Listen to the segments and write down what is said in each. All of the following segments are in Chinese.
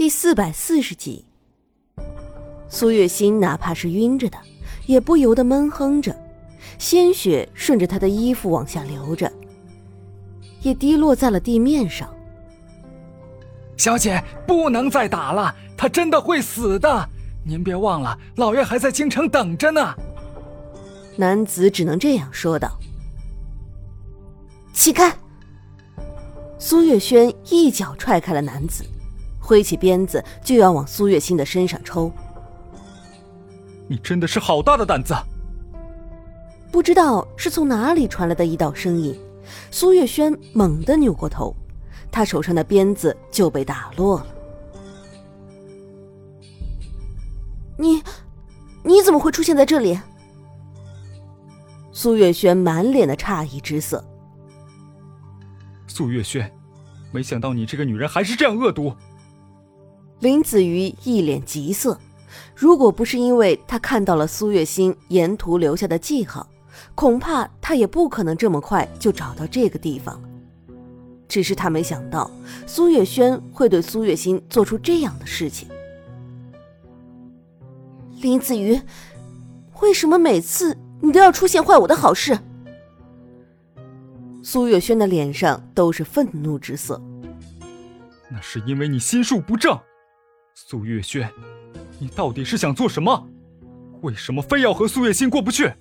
第四百四十集，苏月心哪怕是晕着的，也不由得闷哼着，鲜血顺着她的衣服往下流着，也滴落在了地面上。小姐，不能再打了，他真的会死的。您别忘了，老爷还在京城等着呢。男子只能这样说道：“起开！”苏月轩一脚踹开了男子。挥起鞭子就要往苏月心的身上抽，你真的是好大的胆子！不知道是从哪里传来的一道声音，苏月轩猛地扭过头，他手上的鞭子就被打落了。你，你怎么会出现在这里？苏月轩满脸的诧异之色。苏月轩，没想到你这个女人还是这样恶毒。林子瑜一脸急色，如果不是因为他看到了苏月心沿途留下的记号，恐怕他也不可能这么快就找到这个地方。只是他没想到苏月轩会对苏月心做出这样的事情。林子瑜，为什么每次你都要出现坏我的好事？苏月轩的脸上都是愤怒之色。那是因为你心术不正。苏月轩，你到底是想做什么？为什么非要和苏月心过不去？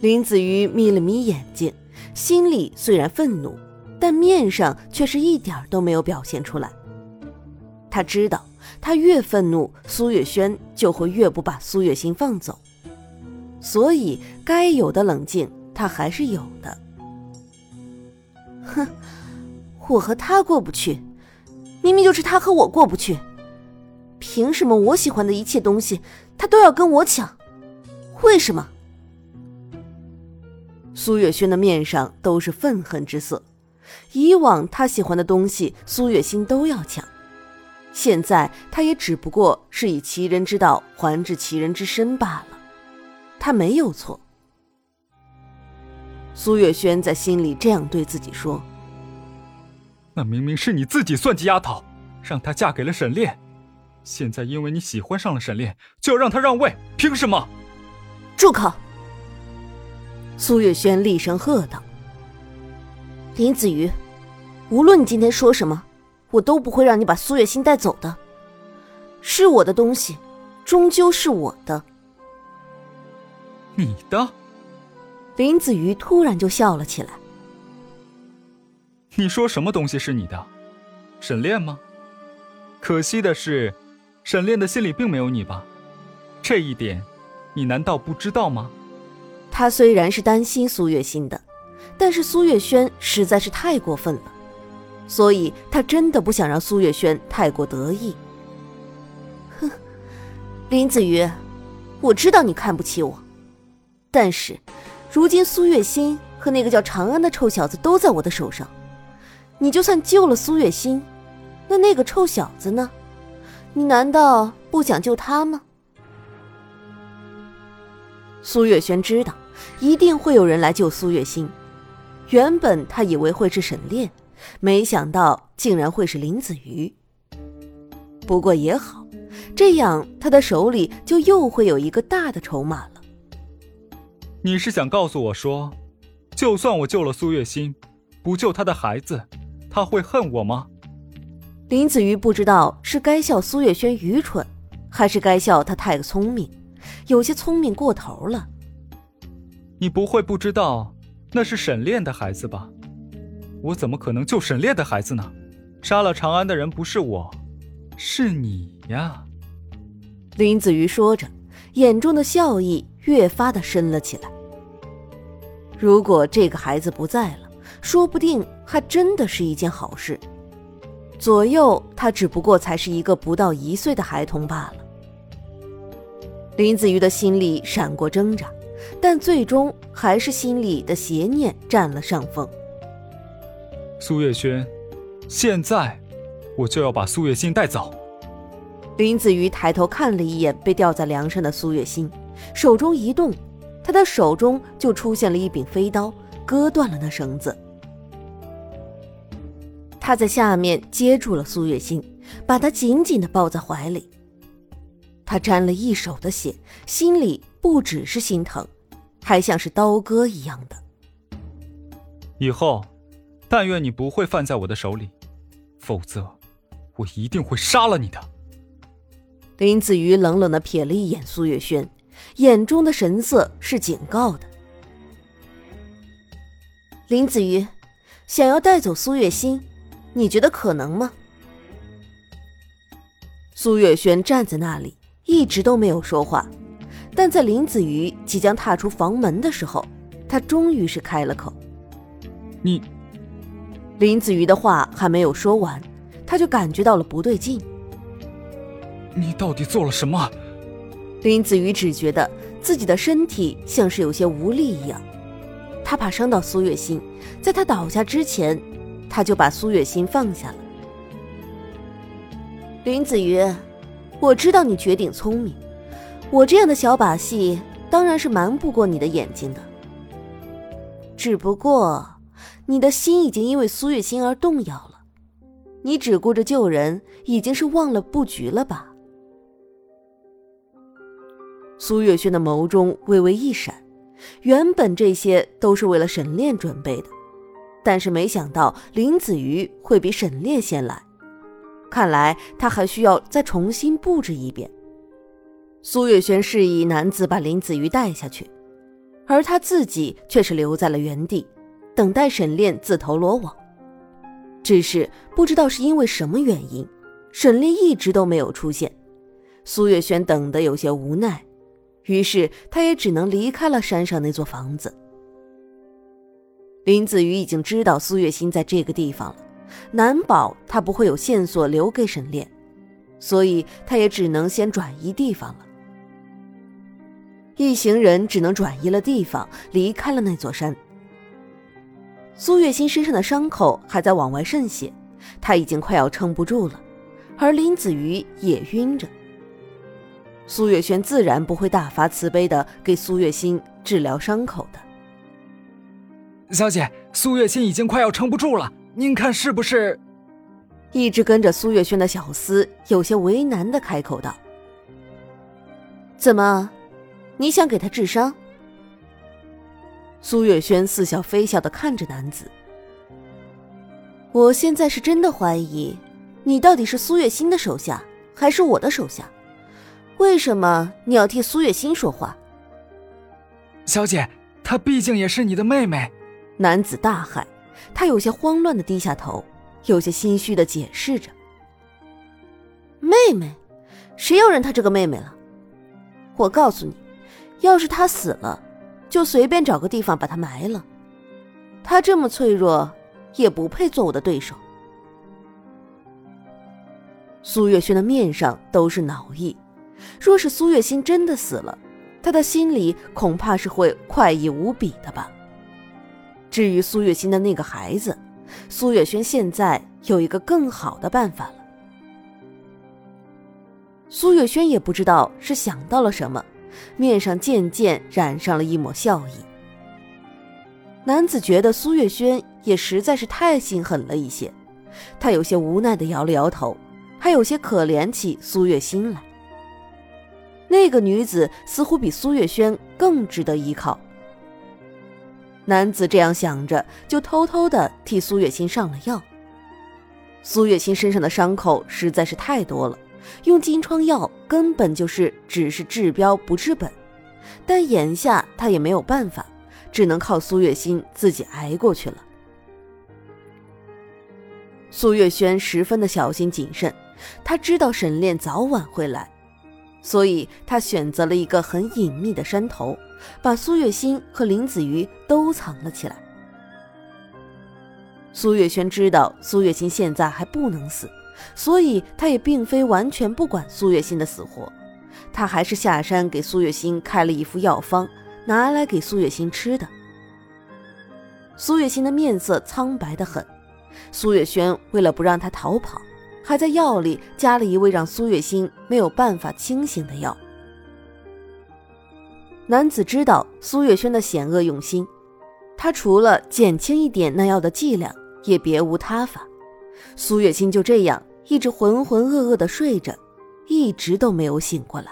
林子瑜眯了眯眼睛，心里虽然愤怒，但面上却是一点都没有表现出来。他知道，他越愤怒，苏月轩就会越不把苏月心放走，所以该有的冷静他还是有的。哼，我和他过不去，明明就是他和我过不去。凭什么我喜欢的一切东西，他都要跟我抢？为什么？苏月轩的面上都是愤恨之色。以往他喜欢的东西，苏月心都要抢，现在他也只不过是以其人之道还治其人之身罢了。他没有错。苏月轩在心里这样对自己说：“那明明是你自己算计丫头，让她嫁给了沈炼。”现在因为你喜欢上了沈炼，就要让他让位，凭什么？住口！苏月轩厉声喝道：“林子瑜，无论你今天说什么，我都不会让你把苏月心带走的。是我的东西，终究是我的。你的？”林子瑜突然就笑了起来。你说什么东西是你的？沈炼吗？可惜的是。沈炼的心里并没有你吧？这一点，你难道不知道吗？他虽然是担心苏月心的，但是苏月轩实在是太过分了，所以他真的不想让苏月轩太过得意。哼，林子瑜，我知道你看不起我，但是，如今苏月心和那个叫长安的臭小子都在我的手上，你就算救了苏月心，那那个臭小子呢？你难道不想救他吗？苏月轩知道一定会有人来救苏月心，原本他以为会是沈炼，没想到竟然会是林子瑜。不过也好，这样他的手里就又会有一个大的筹码了。你是想告诉我说，就算我救了苏月心，不救他的孩子，他会恨我吗？林子瑜不知道是该笑苏月轩愚蠢，还是该笑他太聪明，有些聪明过头了。你不会不知道那是沈炼的孩子吧？我怎么可能救沈炼的孩子呢？杀了长安的人不是我，是你呀！林子瑜说着，眼中的笑意越发的深了起来。如果这个孩子不在了，说不定还真的是一件好事。左右他只不过才是一个不到一岁的孩童罢了。林子瑜的心里闪过挣扎，但最终还是心里的邪念占了上风。苏月轩，现在我就要把苏月心带走。林子瑜抬头看了一眼被吊在梁上的苏月心，手中一动，他的手中就出现了一柄飞刀，割断了那绳子。他在下面接住了苏月心，把她紧紧的抱在怀里。他沾了一手的血，心里不只是心疼，还像是刀割一样的。以后，但愿你不会犯在我的手里，否则，我一定会杀了你的。林子瑜冷冷的瞥了一眼苏月轩，眼中的神色是警告的。林子瑜，想要带走苏月心，你觉得可能吗？苏月轩站在那里，一直都没有说话，但在林子瑜即将踏出房门的时候，他终于是开了口：“你。”林子瑜的话还没有说完，他就感觉到了不对劲。你到底做了什么？林子瑜只觉得自己的身体像是有些无力一样。他怕伤到苏月心，在他倒下之前，他就把苏月心放下了。林子瑜，我知道你绝顶聪明，我这样的小把戏当然是瞒不过你的眼睛的。只不过，你的心已经因为苏月心而动摇了，你只顾着救人，已经是忘了布局了吧？苏月轩的眸中微微一闪。原本这些都是为了沈炼准备的，但是没想到林子瑜会比沈炼先来，看来他还需要再重新布置一遍。苏月轩示意男子把林子瑜带下去，而他自己却是留在了原地，等待沈炼自投罗网。只是不知道是因为什么原因，沈炼一直都没有出现，苏月轩等得有些无奈。于是，他也只能离开了山上那座房子。林子瑜已经知道苏月心在这个地方了，难保他不会有线索留给沈炼，所以他也只能先转移地方了。一行人只能转移了地方，离开了那座山。苏月心身上的伤口还在往外渗血，他已经快要撑不住了，而林子瑜也晕着。苏月轩自然不会大发慈悲的给苏月心治疗伤口的。小姐，苏月心已经快要撑不住了，您看是不是？一直跟着苏月轩的小厮有些为难的开口道：“怎么，你想给他治伤？”苏月轩似笑非笑的看着男子：“我现在是真的怀疑，你到底是苏月心的手下，还是我的手下？”为什么你要替苏月心说话？小姐，她毕竟也是你的妹妹。男子大骇，他有些慌乱的低下头，有些心虚的解释着：“妹妹，谁要认她这个妹妹了？我告诉你，要是她死了，就随便找个地方把她埋了。她这么脆弱，也不配做我的对手。”苏月轩的面上都是恼意。若是苏月心真的死了，他的心里恐怕是会快意无比的吧。至于苏月心的那个孩子，苏月轩现在有一个更好的办法了。苏月轩也不知道是想到了什么，面上渐渐染上了一抹笑意。男子觉得苏月轩也实在是太心狠了一些，他有些无奈的摇了摇头，还有些可怜起苏月心来。那个女子似乎比苏月轩更值得依靠。男子这样想着，就偷偷的替苏月心上了药。苏月心身上的伤口实在是太多了，用金疮药根本就是只是治标不治本。但眼下他也没有办法，只能靠苏月心自己挨过去了。苏月轩十分的小心谨慎，他知道沈炼早晚会来。所以他选择了一个很隐秘的山头，把苏月心和林子瑜都藏了起来。苏月轩知道苏月心现在还不能死，所以他也并非完全不管苏月心的死活，他还是下山给苏月心开了一副药方，拿来给苏月心吃的。苏月心的面色苍白的很，苏月轩为了不让他逃跑。还在药里加了一味让苏月心没有办法清醒的药。男子知道苏月轩的险恶用心，他除了减轻一点那药的剂量，也别无他法。苏月心就这样一直浑浑噩噩的睡着，一直都没有醒过来。